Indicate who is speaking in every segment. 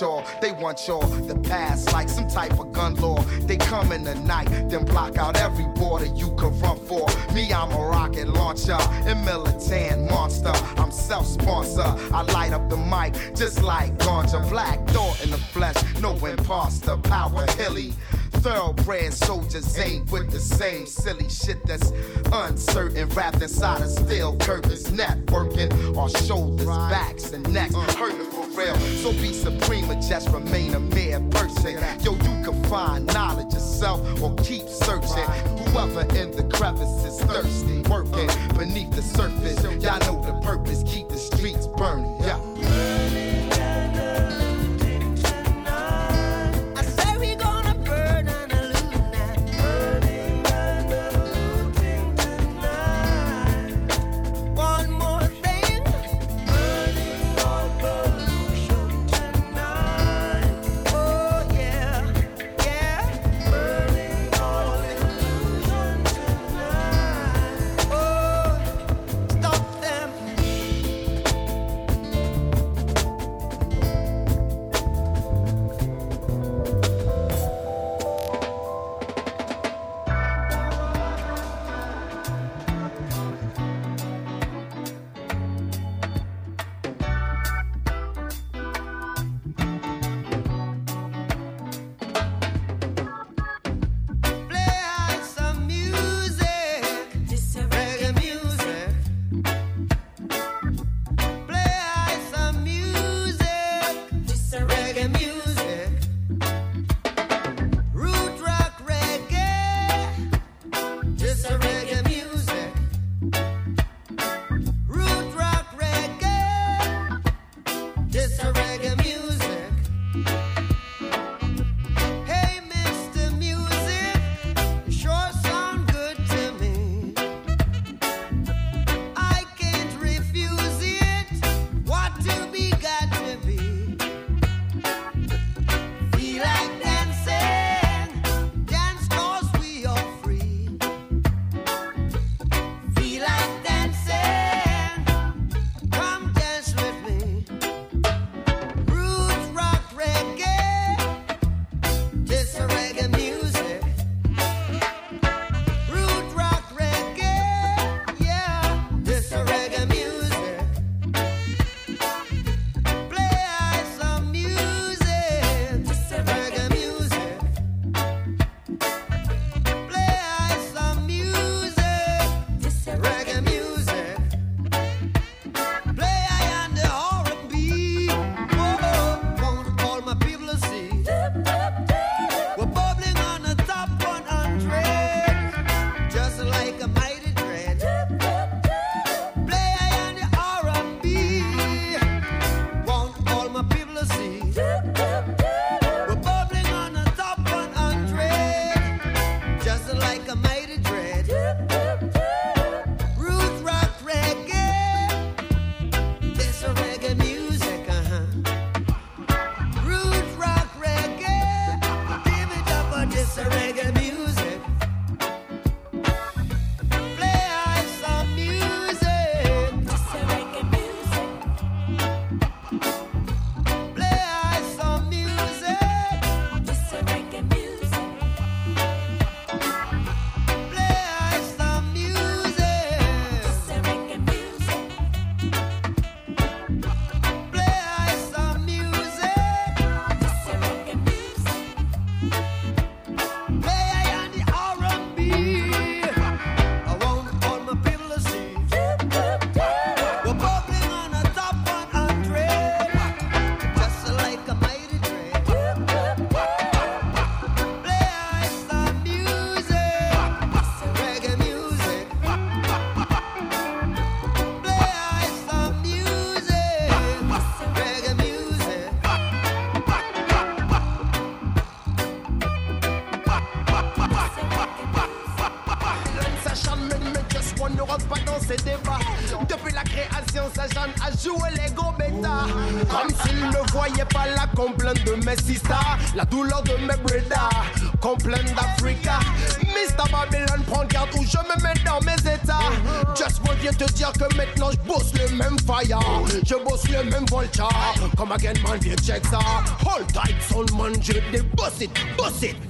Speaker 1: y'all, they want y'all. The past like some type of gun law. They come in the night, then block out every border you could run for. Me, I'm a rocket launcher and militant monster. I'm self-sponsor. I light up the mic just like Ganja Black. door in the flesh, no imposter. Power hilly thoroughbred soldiers ain't with the same silly shit that's uncertain. Wrapped inside a steel curtains, networking our shoulders, backs, and necks. Uh. Hurting so be supreme or just remain a mere person. Yo, you can find knowledge yourself or keep searching. Whoever in the crevice is thirsty, working beneath the surface. Y'all know the purpose, keep the streets burning. Yeah.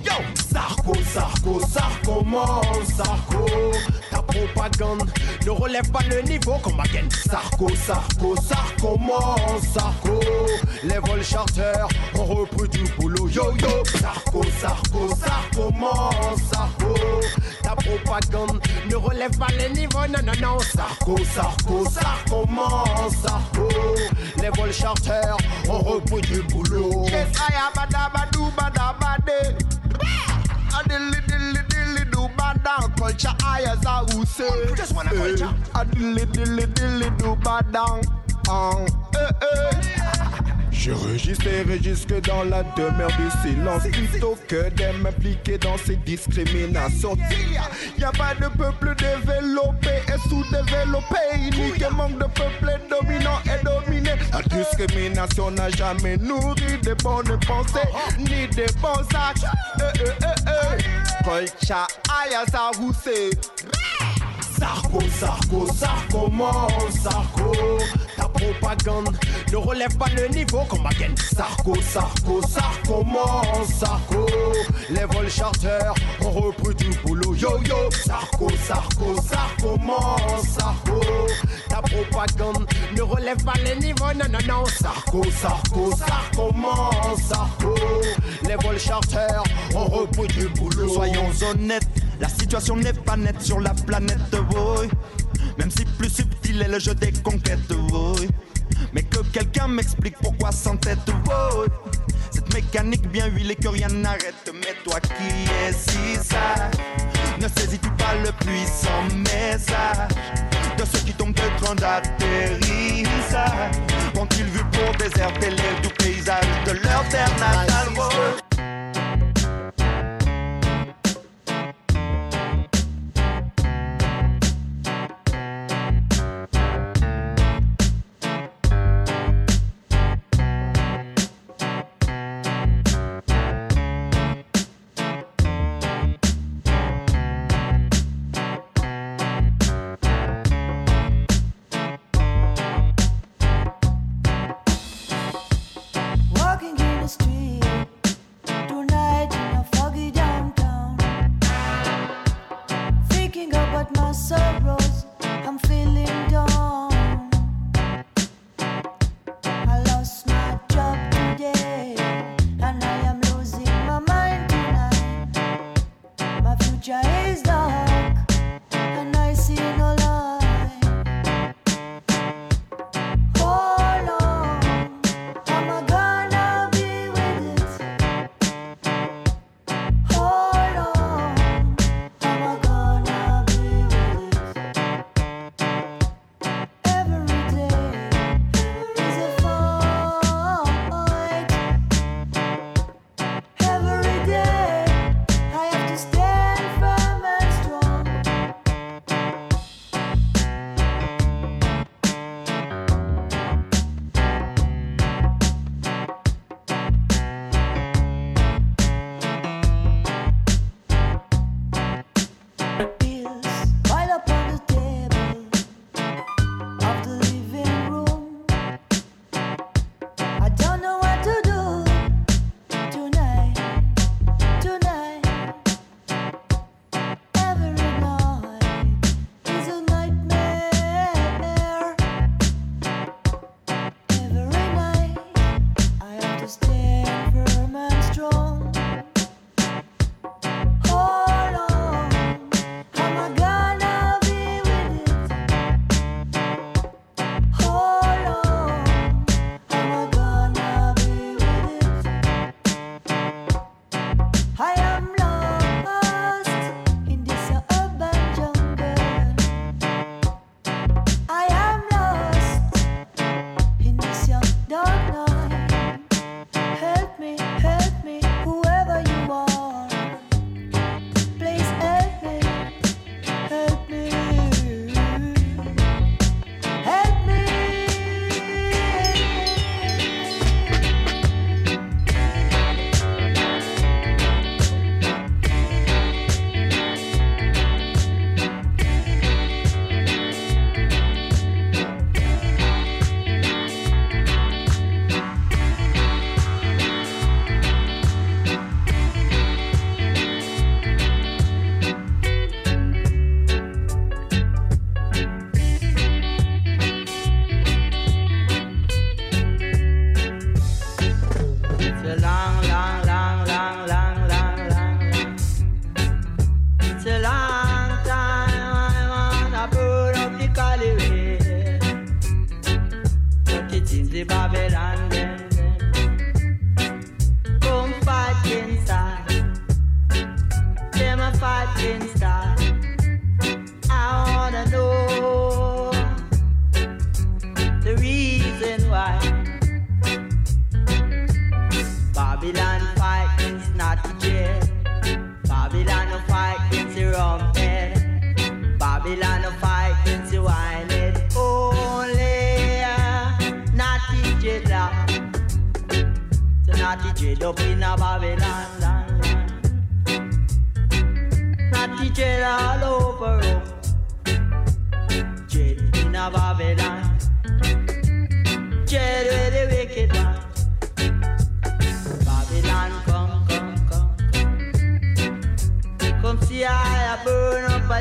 Speaker 2: Yo, Sarko, Sarko, Sarko, mon Sarko. Ta propagande ne relève pas le niveau comme again. Sarko, Sarko, Sarko, mon Sarko. Les vols charters ont repris du boulot. Yo, yo, Sarko, Sarko, Sarko, mon Sarko. Ta propagande ne relève pas le niveau. Non, non, non. Sarko, Sarko, Sarko, mon Sarko. Les vols charters ont repris du boulot. Yes, I am badabade. A dilly dilly dilly do badang culture I as I would say. Just wanna culture. A dilly dilly dilly do. Um, eh, eh.
Speaker 3: Je registre et registre dans la demeure du silence. Plutôt que de m'impliquer dans ces discriminations.
Speaker 2: Y a pas de peuple développé et sous-développé. Ni que manque de peuple dominant et dominé.
Speaker 3: La discrimination n'a jamais nourri de bonnes pensées
Speaker 2: Ni des bons actes. Eh, eh, eh, eh. Sarko, Sarko, Sarko, mon Sarko. Ta propagande ne relève pas le niveau comme again. Sarko, Sarko, Sarko, mon Sarko. Les vols charters ont repris du boulot. Yo, yo, Sarko, Sarko, Sarko, mon Sarko. Ta propagande ne relève pas le niveau. Non, non, non. Sarko, Sarko, Sarko, mon Sarko. Les vols charters ont repris du boulot.
Speaker 4: Soyons honnêtes, la situation n'est pas nette sur la planète, boy. Même si plus subtil est le jeu des conquêtes, boy. Mais que quelqu'un m'explique pourquoi sans tête, boy. Cette mécanique bien huilée que rien n'arrête. Mais toi qui es si sage, ne saisis-tu pas le puissant message de ceux qui tombent de train d'atterrissage? Qu'ont-ils vu pour déserter les doux paysages de leur terre natale, boy?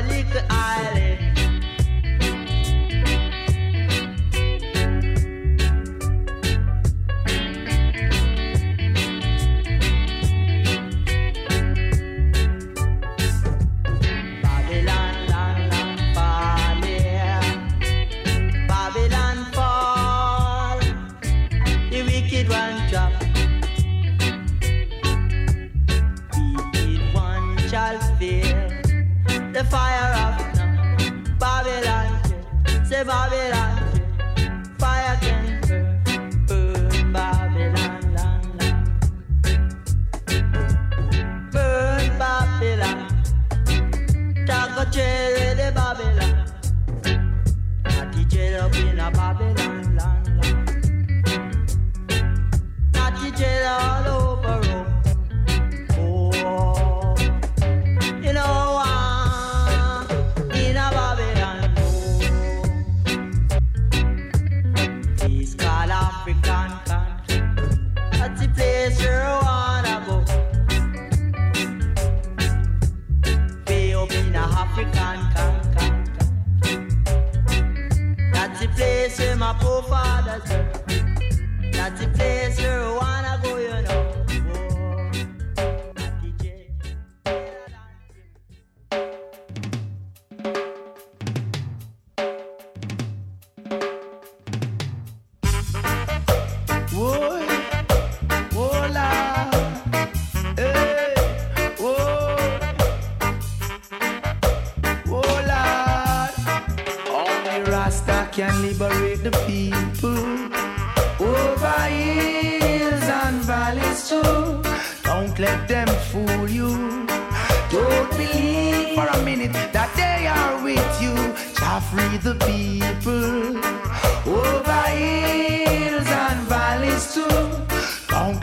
Speaker 5: Burn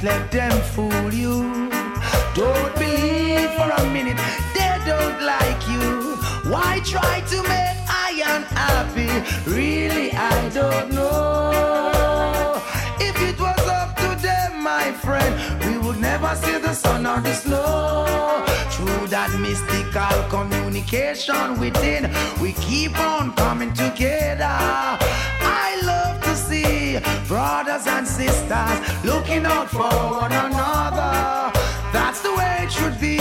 Speaker 6: let them fool you. Don't believe for a minute they don't like you. Why try to make I unhappy? Really, I don't know. If it was up to them, my friend, we would never see the sun or the snow. Through that mystical communication within, we keep on coming together. I love see brothers and sisters looking out for one another. That's the way it should be,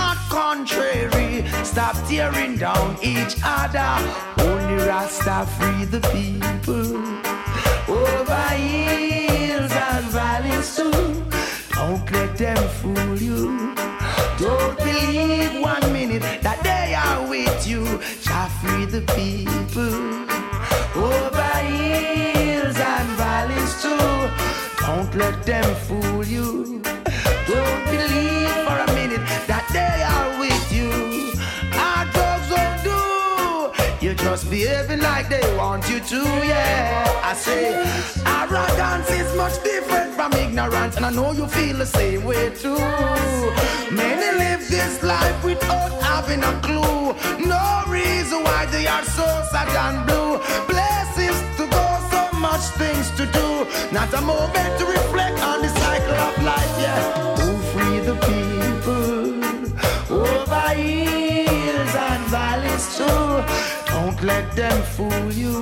Speaker 6: not contrary. Stop tearing down each other. Only Rasta free the people over hills and valleys too. Don't let them fool you. Don't believe one minute that they are with you. Shall free the people over Don't let them fool you. Don't believe for a minute that they are with you. Our dogs won't do. You're just behaving like they want you to, yeah. I say, arrogance is much different from ignorance, and I know you feel the same way too. Many live this life without having a clue. No reason why they are so sad and blue. So much things to do. Not a moment to reflect on the cycle of life, yeah. Who free the people over hills and valleys too. Don't let them fool you.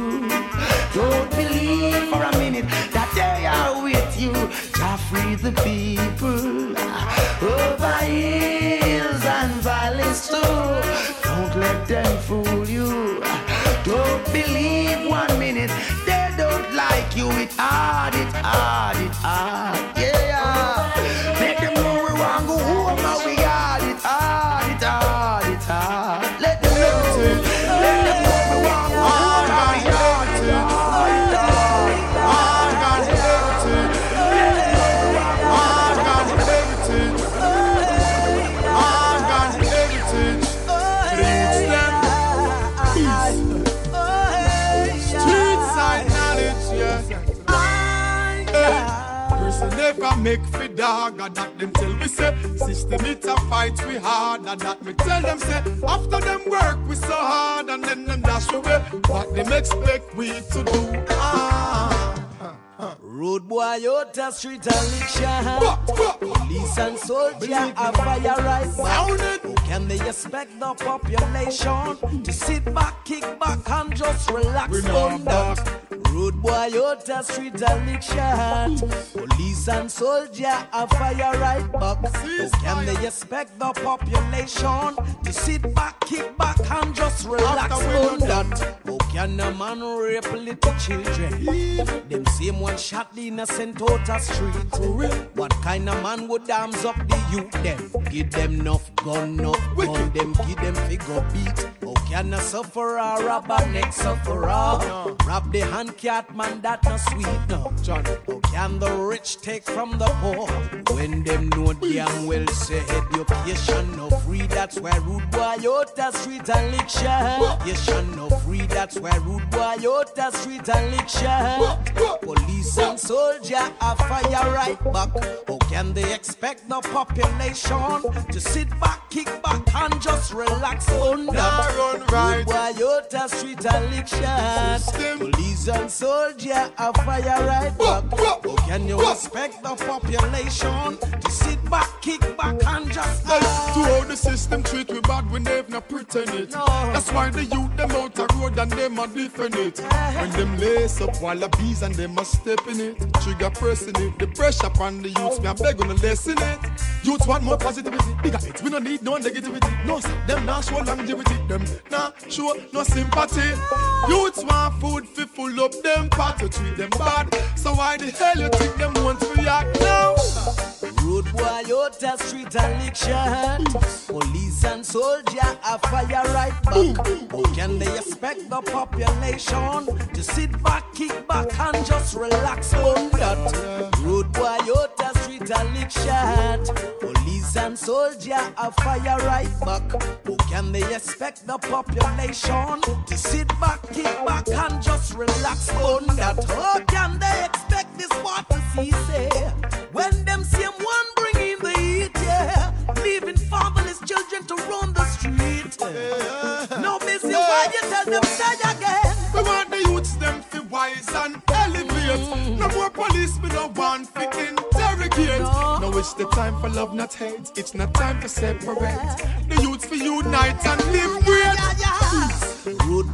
Speaker 6: Don't believe for a minute that they are with you. Jah free the people over hills and valleys too. Don't let them fool you. Don't believe you. It hard, it hard, it hard. And
Speaker 7: that them tell we say. System it a fight we hard, and that me tell them say. After them work we so hard, and then them dash away. What them expect we to do? Ah.
Speaker 8: Road boy out the street and lick. Police and soldier a fire right can they expect the population to sit back, kick back, and just relax on that? Road boy out the street and lick shot. Police and soldier a fire right back. Can they expect the population to sit back, kick back, and just relax on that? How can a man rape little children? Them same one shot the innocent out a street. What kind of man would arms up the youth them? Give them enough gun, enough gun, them give them figure beat. How can a sufferer rob a next sufferer? Rob the hand cat man that no sweet no. How can the rich take from the poor? When them know damn well say education no free, that's why rude boy out the street and lick. Education no free, that's why rude boy out the street and lick. Police and soldier a fire right back. How can they expect the population to sit back, kick back, and just relax on that?
Speaker 7: run right.
Speaker 8: Rude boy out the street and lick shot. Police and soldier a fire right back. How can you expect the population to sit back, kick back, and just
Speaker 7: Hey, to how the system treat we bad, we never not pretend it.
Speaker 8: No.
Speaker 7: That's why the youth them out the road and them a defend it. Uh-huh. When them lace up wallabies and them a step in it. Trigger pressing it, the pressure upon the youths, me a beg on the lesson it. Youths want more positivity, bigger it. We don't need no negativity. No, them not show longevity. Them not show no sympathy. Youths want food fi full up them pot to treat them bad. So why the hell you think them want to react now?
Speaker 8: Road boy out the street and lick shot. Police and soldier a fire right back. How can they expect the population to sit back, kick back, and just relax on that? Road boy out the street and lick shot. Police and soldier a fire right back. How can they expect the population to sit back, kick back, and just relax on that? How can they expect this what to see say when them same one fatherless to roam the street. No busy why you tell them say again.
Speaker 7: We want the youths them fi wise and elevate. Mm. No more police, we no want fi interrogate.
Speaker 8: No.
Speaker 7: No, it's the time for love, not hate. It's not time to separate. The youths fi unite and live great.
Speaker 8: Road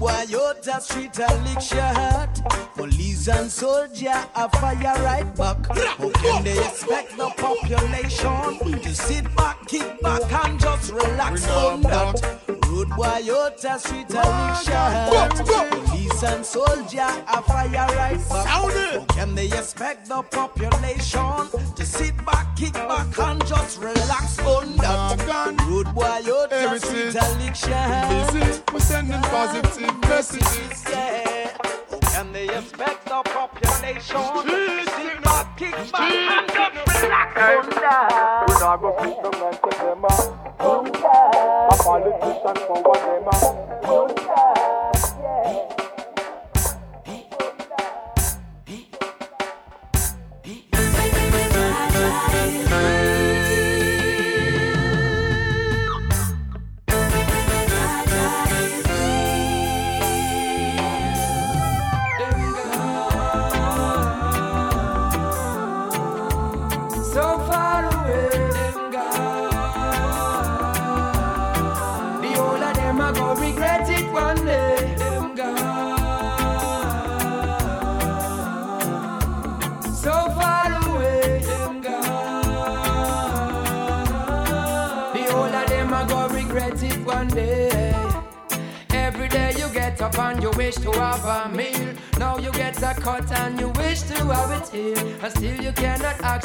Speaker 8: the street a lick shot. Police and soldier a fire right back. How can they expect the population to sit back, kick back, and just relax
Speaker 7: We
Speaker 8: on that? Road the street a lick shot. Police and soldier a fire right back. How can they expect the population to sit back, kick back, and just relax on that? Road the street a lick shot.
Speaker 7: We're sending positive messages.
Speaker 8: Yeah. How can they expect the population to sit back, kick back, and just relax on that?
Speaker 7: We not go fit them and take them out. A politician for what them are.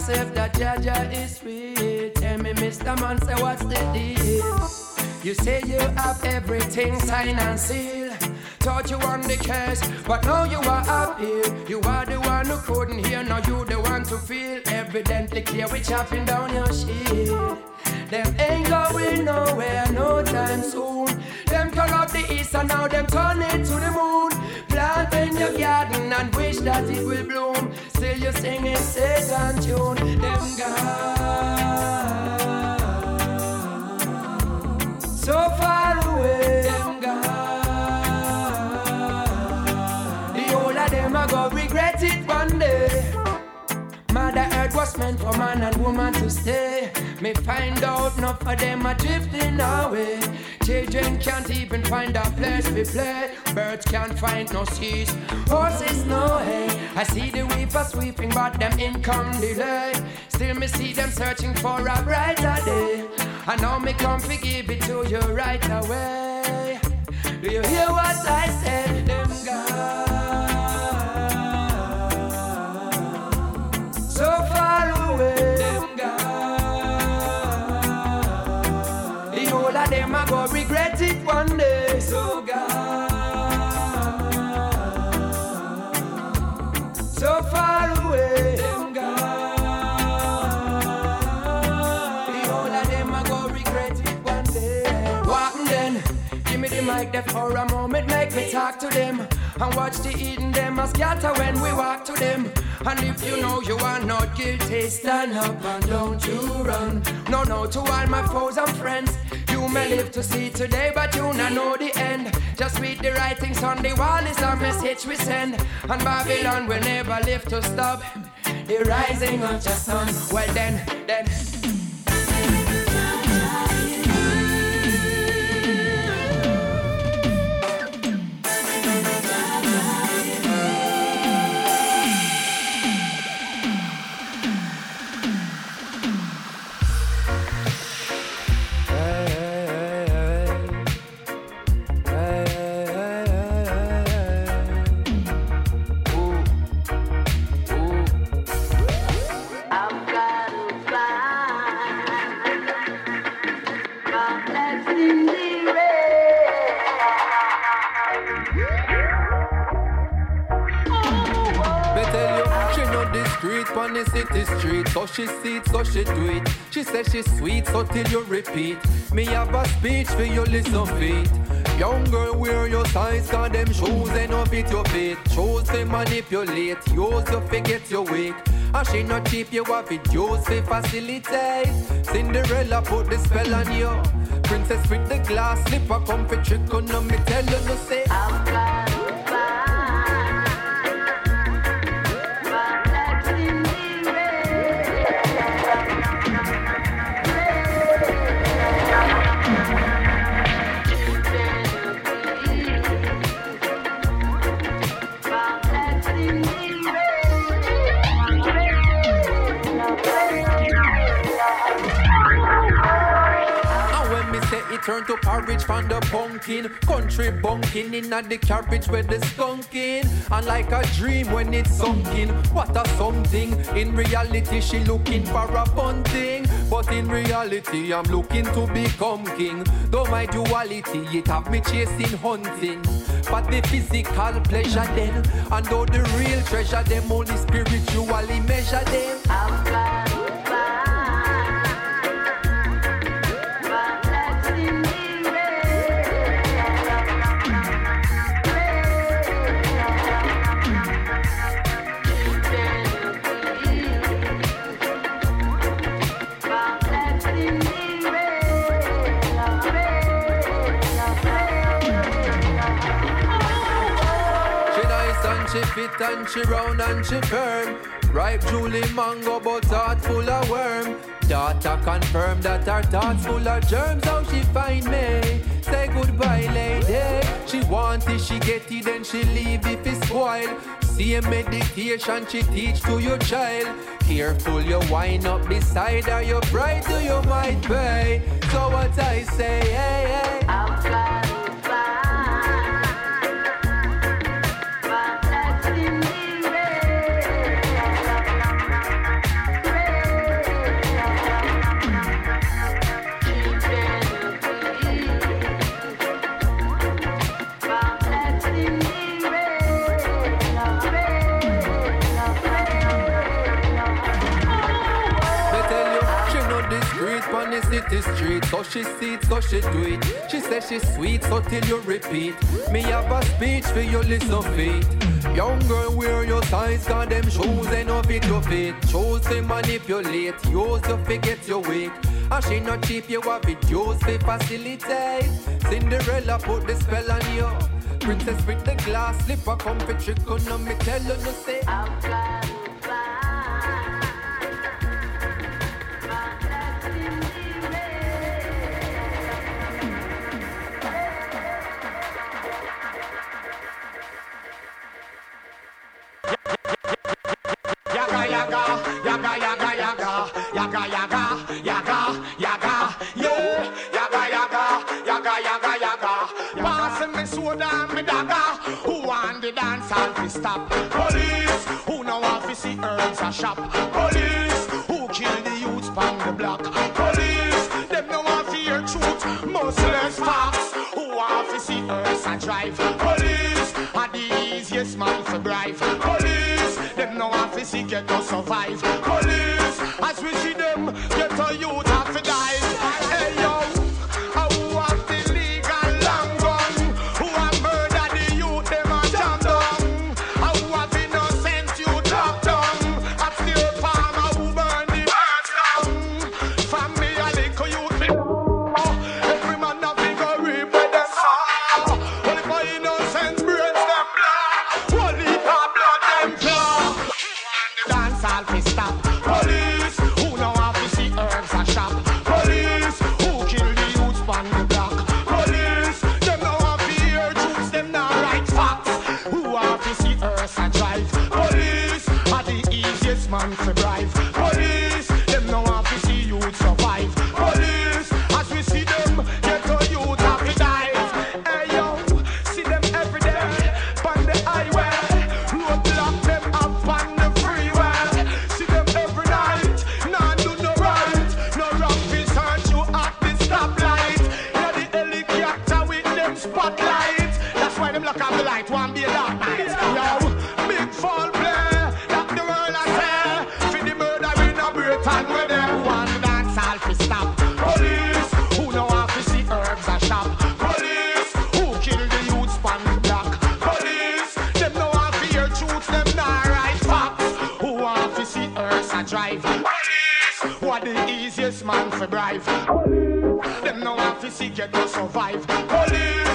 Speaker 6: Accept that Jah Jah is real. Tell me, Mr. Man, say what's the deal? You say you have everything signed and sealed. Thought you won the case, but now you are up here. You are the one who couldn't hear, now you the one to feel. Evidently clear, we chopping down your shield. Them ain't going nowhere no time soon. Them up the east and now them turn it to the moon. Plant in your garden and wish that it will bloom.
Speaker 9: Still you singing Satan tune. Them gone. So far away. Them gone. The whole of them are gonna regret it one day. Mother Earth was meant for man and woman to stay. Me find out enough of them are drifting away. Children can't even find a place to play. Birds can't find no seas. Horses no hay. I see the weeper sweeping, but them income delay. Still me see them searching for a brighter day. I know me come forgive it to you right away. Do you hear what I said? Them gone. One day. So gone. So far away. Them gone. The whole of them are gonna regret it one day. Walking then. Give me the mic there for a moment, make me talk to them. And watch the eating them a scatter when we walk to them. And if you know you are not guilty, stand up and don't you run. No, no, to all my foes and friends. You may live to see today, but you not know the end. Just read the writings on the wall, is a message we send. And Babylon will never live to stop the rising of the sun. Well then, then.
Speaker 10: It, she do it. She says she's sweet, so till you repeat. Me have a speech for you, listen feet. Young girl, wear your size, cause them shoes ain't no fit your feet. Shoes to manipulate, use to forget your weight. And she not cheap, you have it, use to facilitate. Cinderella put the spell on you. Princess with the glass slipper, come for trick on me, tell you no say.
Speaker 11: I've
Speaker 10: turn to porridge from the pumpkin. Country bunking in the carriage where the skunking And like a dream when it's sunken. What a something. In reality she looking for a fun thing. But in reality I'm looking to become king. Though my duality it have me chasing hunting. But the physical pleasure then And though the real treasure them only spiritually measure them.
Speaker 11: I've
Speaker 10: fit and she round and she firm. Ripe Julie mango, but heart full of worm. Daughter confirm that her thoughts full of germs. How she find me? Say goodbye, lady. She want it, she get it, then she leave if it's spoiled. Same meditation she teach to your child. Careful, you wind up beside her, you bright to you might pay. So what I say, hey, hey. So she see it, so she do it. She says she's sweet, so till you repeat. Me have a speech for you, listen feet. Young girl, wear your size, cause them shoes ain't no fit your feet. Choose to manipulate, use to forget your weak. And she not cheap, you have it used to facilitate. Cinderella put the spell on you. Princess with the glass slipper, comfort trick on me, tell her no say.
Speaker 12: Yaga stop? Police, who know want fi see herbs a shop? Police, who kill the youths pon the block? Police, them no want fi hear truth, much less. Who want fi see herbs a drive? Police, are the easiest man to bribe. Police, them no want fi see get to survive. The easiest man for bribe. Them know how to see get to survive. Police,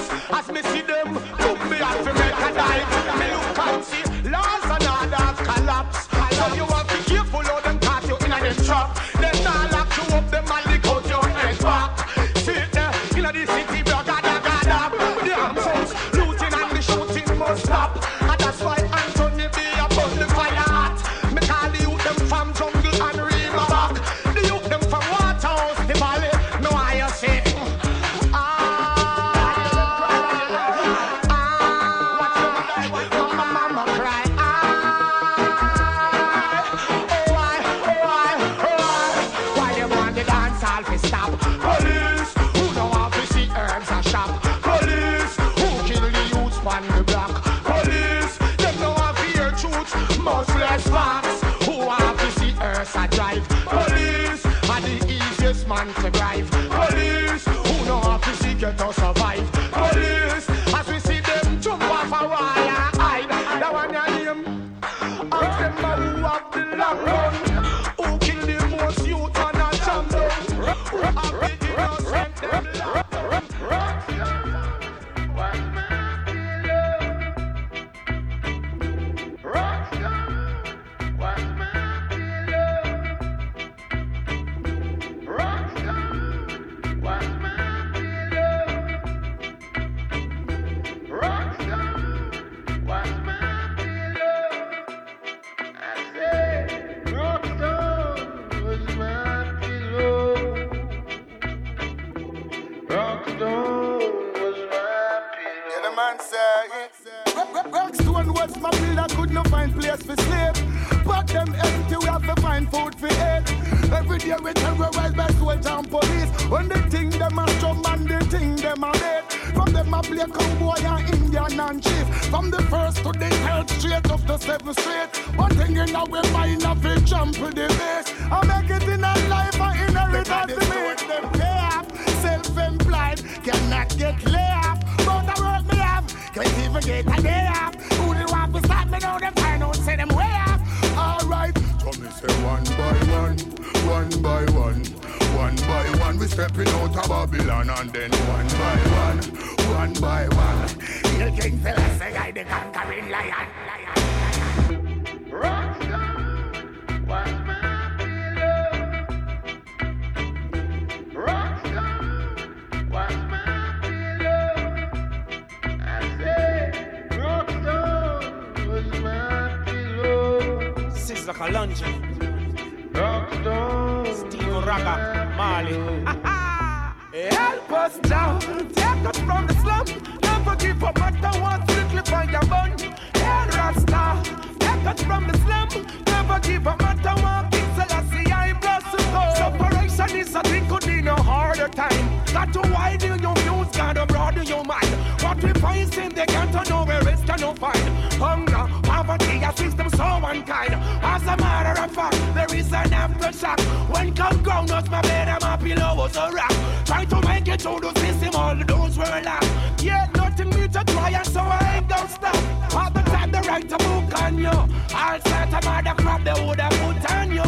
Speaker 1: find place for sleep. But them empty, we have to find food for eat. Every day we terrorize by soldier and police. When they think them a strong man, they think them a bait. From them a play cowboy and Indian and chief. From the first to the third straight up the seventh street. One thing in our mind, I feel jump to the base. I make it in a life, I inheritance to me. Them pay off, self-employed, cannot get lay off. But the work me have, can't even get a day off.
Speaker 13: One by one, we stepping out of Babylon, and then one by one, one by one. Hail King Selassie, I the conquering lion. Rockstar, what's my pillow? Rockstar, what's my pillow? I say, Rockstar was my pillow.
Speaker 14: Sizzla Kalonji.
Speaker 13: Rockstar.
Speaker 14: Steve Ragga, Marley. Help us now, take us from the slum. Never give up, matter what, strictly for your bun. Hey, Rasta, take us from the slum. Never give up, matter what, King Selassie, I bless you. Separation is a thing, could be no harder time. Got to widen your views, gotta broaden your mind. What we find in the ghetto, nowhere else can no find. Hunger, unkind. As a matter of fact, there is an aftershock. When come ground, not my bed and my pillow was a rock. Try to make it through the system, all those were lost. Yet nothing me to try, and so I ain't gonna stop. All the time they write a book on you. All sorts of other crap they would have put on you.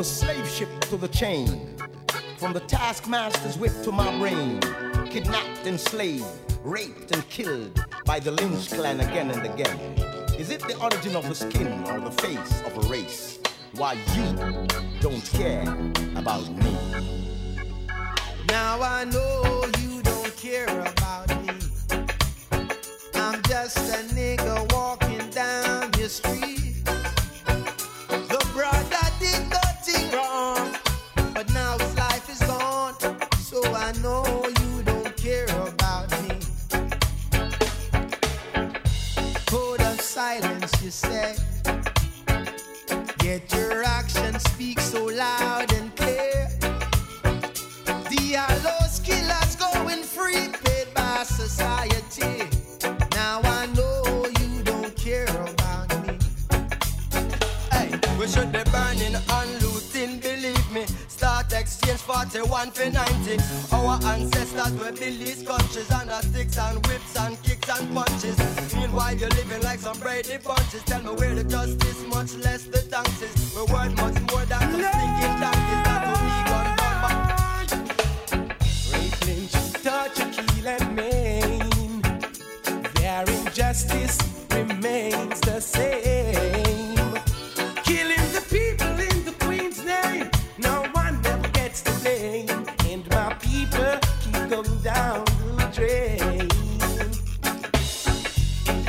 Speaker 14: The
Speaker 15: slave ship to the chain, from the taskmaster's whip to my brain, kidnapped, and enslaved, raped, and killed by the Lynch clan again and again. Is it the origin of a skin or the face of a race? Why you don't care about me?
Speaker 16: Now I know you don't care about me. I'm just a nigga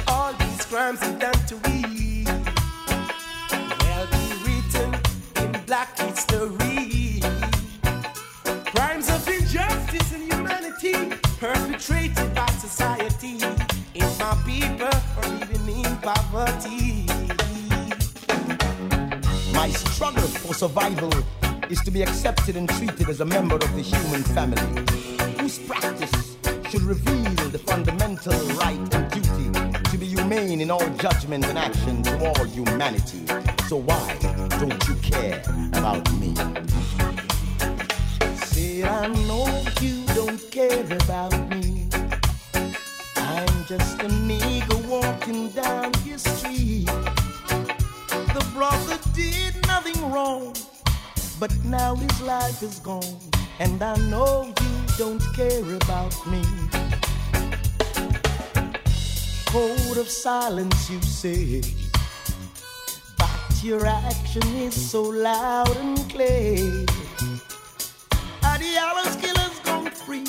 Speaker 17: All these crimes are done to. They'll be written in black history. Crimes of injustice and humanity perpetrated by society. And my people are living in poverty.
Speaker 15: My struggle for survival is to be accepted and treated as a member of the human family, whose practice should reveal the fundamental right and duty to be humane in all judgment and action to all humanity. So why don't you care about me? Say I know you don't care about me. I'm just a nigga walking down your street. The brother did nothing wrong, but now his life is gone, and I know don't care about me. Code of silence, you say, but your action is so loud and clear. Adios killers gone free,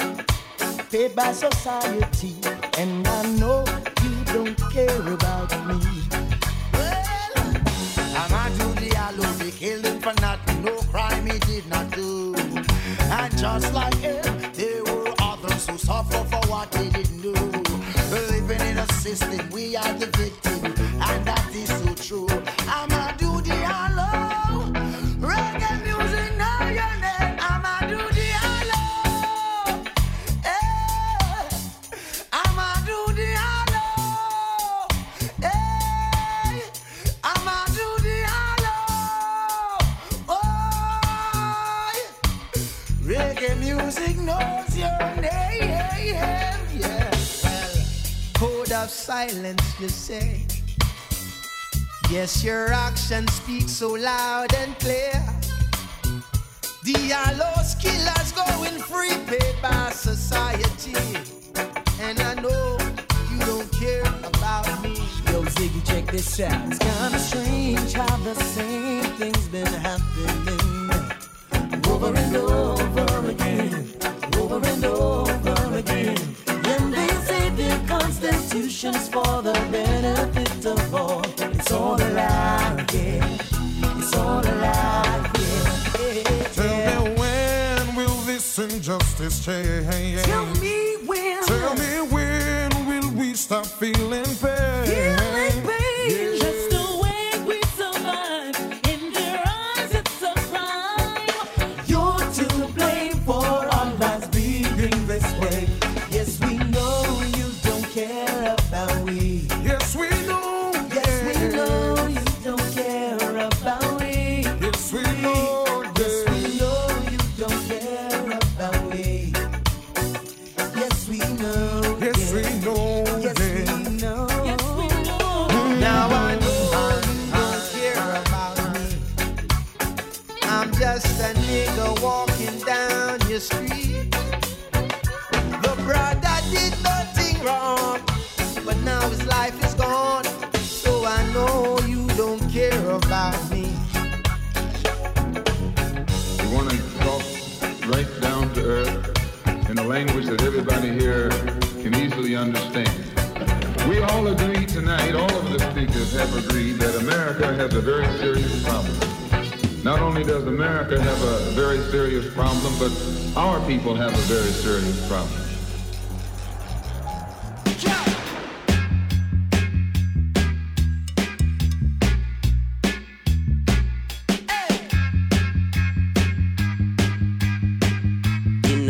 Speaker 15: paid by society, and I know you don't care about me.
Speaker 2: Well, Amadou Diallo, they killed him for nothing, no crime he did not do. And just like him, others who
Speaker 16: silence, you say. Yes, your actions speak so loud and clear. Diallo's killers going free, paid by society. And I know you don't care about me.
Speaker 17: Yo, Ziggy, check this out.
Speaker 8: It's kinda strange how the same thing's been happening over and over Constitution's for the benefit of all. It's all a lie, yeah. It's all a lie, yeah.
Speaker 18: Tell me when will this injustice change?
Speaker 8: Tell me when.
Speaker 18: Tell me when will we stop feeling pain?
Speaker 8: Feeling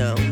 Speaker 17: know,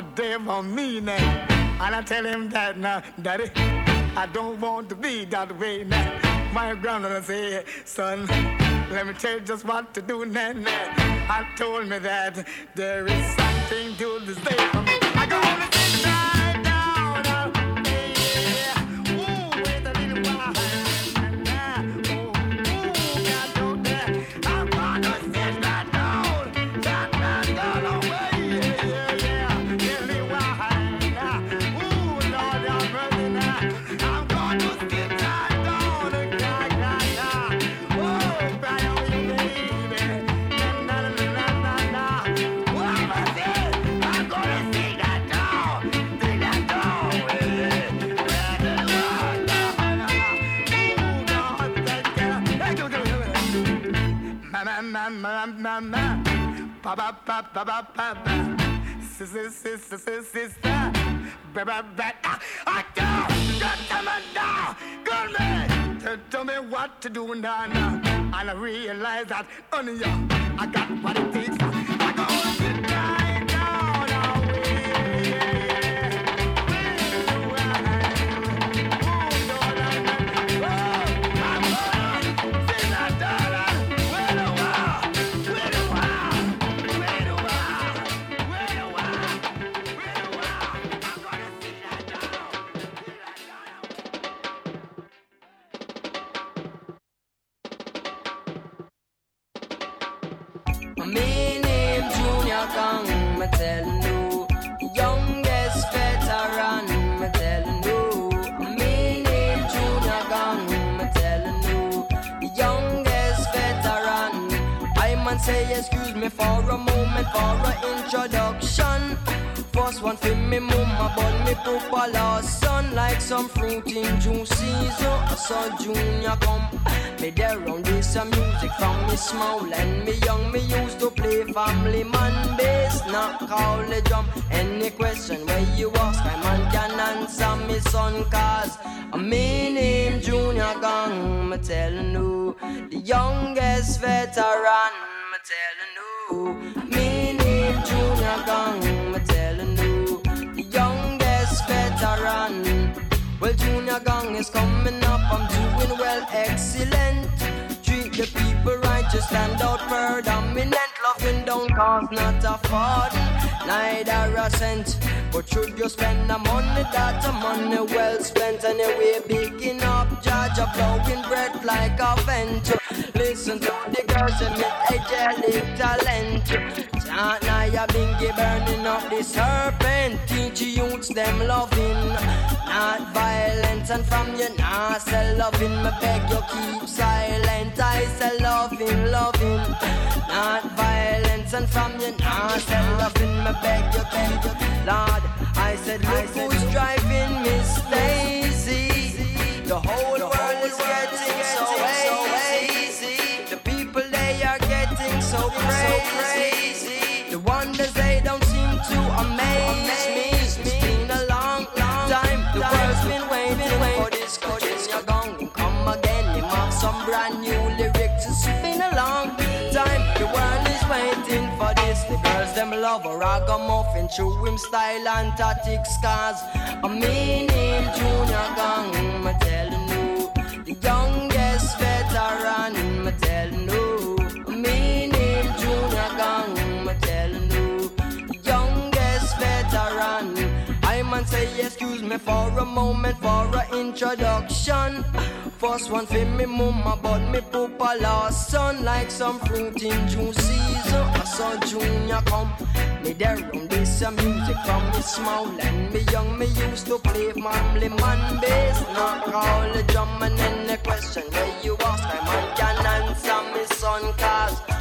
Speaker 12: it's on me now. And I tell him that now, it- I don't want to be that way now. My grandmother said, son, let me tell you just what to do now. now. I told me that there is something to this day for me. Ma ma ma pa pa pa pa pa pa pa sister sister sister ah God damn it now good man tell, tell me what to do now now and I realize that only you. I got what it takes. I go
Speaker 19: me tellin' you. Youngest veteran, me tellin' you. Me name Junior Gong, me tellin' you. Youngest veteran. I man say excuse me for a moment for a introduction. First one for me mama, but me papa last son like some fruit in June season. So Junior come, me there round this some music from me small and me young. Me used to play family man bass, not call the drum. Any question where you ask, my man can answer me son cause me name Junior Gong. Me tellin' you, the youngest veteran. Me tellin' you, me name Junior Gong. Me tellin' you, the youngest veteran. Well, Junior Gong is coming excellent. Treat the people right, just stand out for dominant. Loving don't cost not a fortune, neither a cent. But should you spend the money, that's a money well spent. Anyway, picking up, judge a blowing breath like a vent. Listen to the girls and with angelic talent. Chant Nyabinghi burning up the serpent. Teach youths them loving, not violence. And from you now say loving, me beg you keep silent. I say loving, loving, not violence. And from you now say loving, me beg you keep. Lord, I said look who's driving Miss Daisy. The whole world is getting ragamuffin, true him style and tactics scars. I mean him for a moment for a introduction. First one for me mama, but me papa last son like some fruit in June season. I saw Junior come, me there on this uh, music from me small and me young. Me used to play family man bass, not call the drum and then the question where you ask, I man can answer me son cause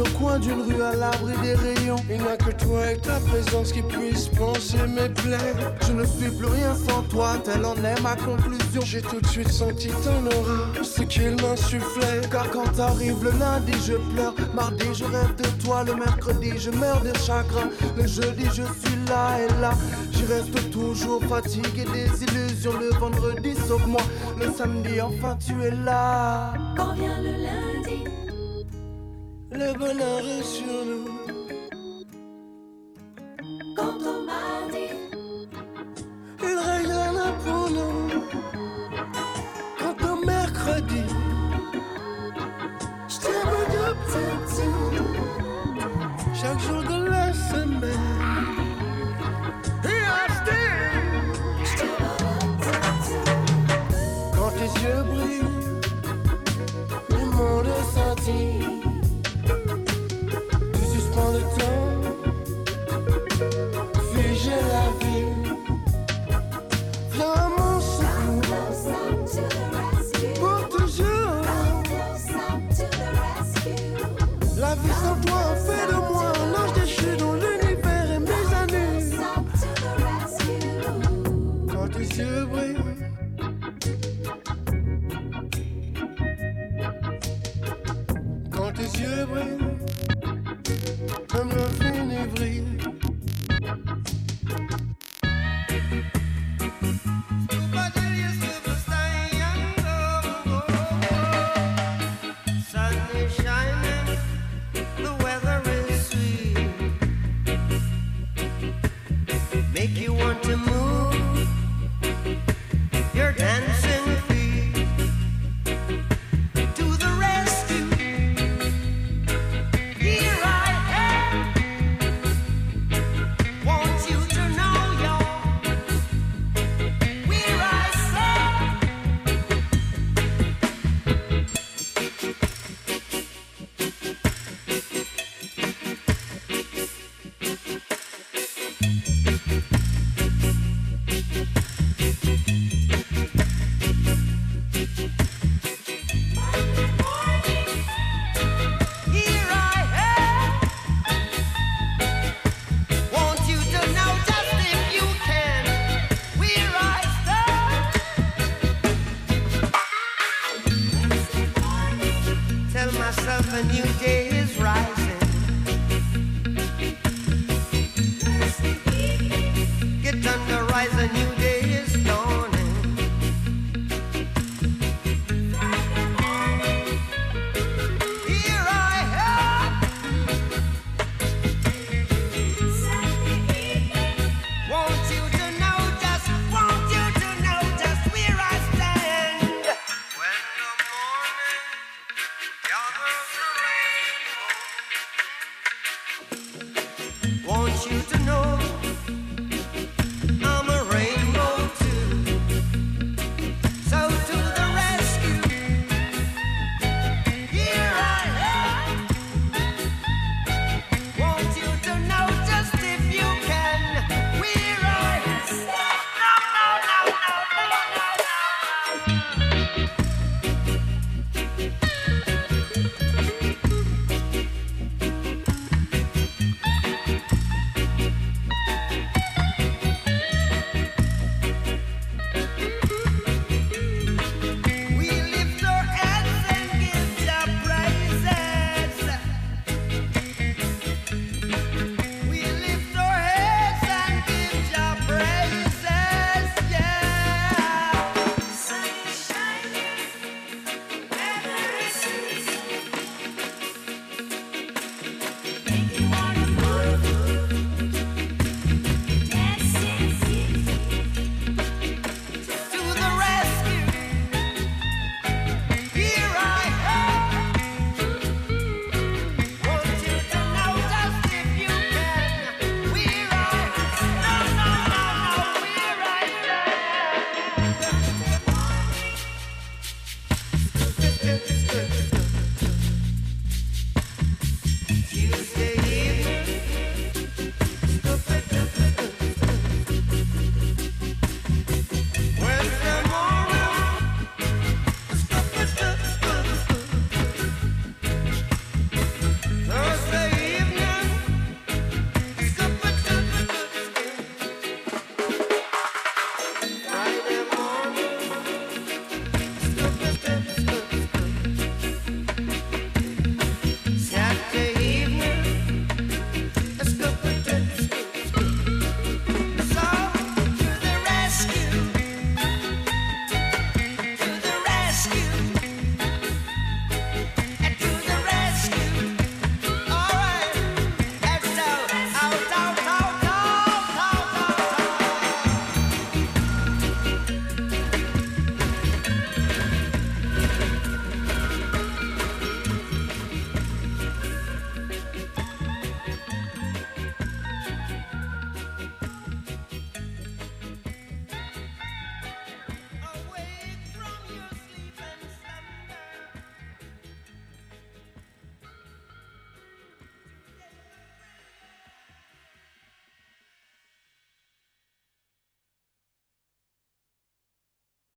Speaker 16: au coin d'une rue à l'abri des rayons. Il n'y a que toi et ta présence qui puisse penser mes plaies. Je ne suis plus rien sans toi, telle en est ma conclusion. J'ai tout de suite senti ton aura, ce qu'il m'insufflait. Car quand arrive le lundi, je pleure. Mardi, je rêve de toi. Le mercredi, je meurs de chagrin. Le jeudi, je suis là et là. Tu restes toujours fatigué des illusions le vendredi, sauf moi. Le samedi, enfin tu es là.
Speaker 20: Quand vient le lundi,
Speaker 16: le bonheur est sur nous.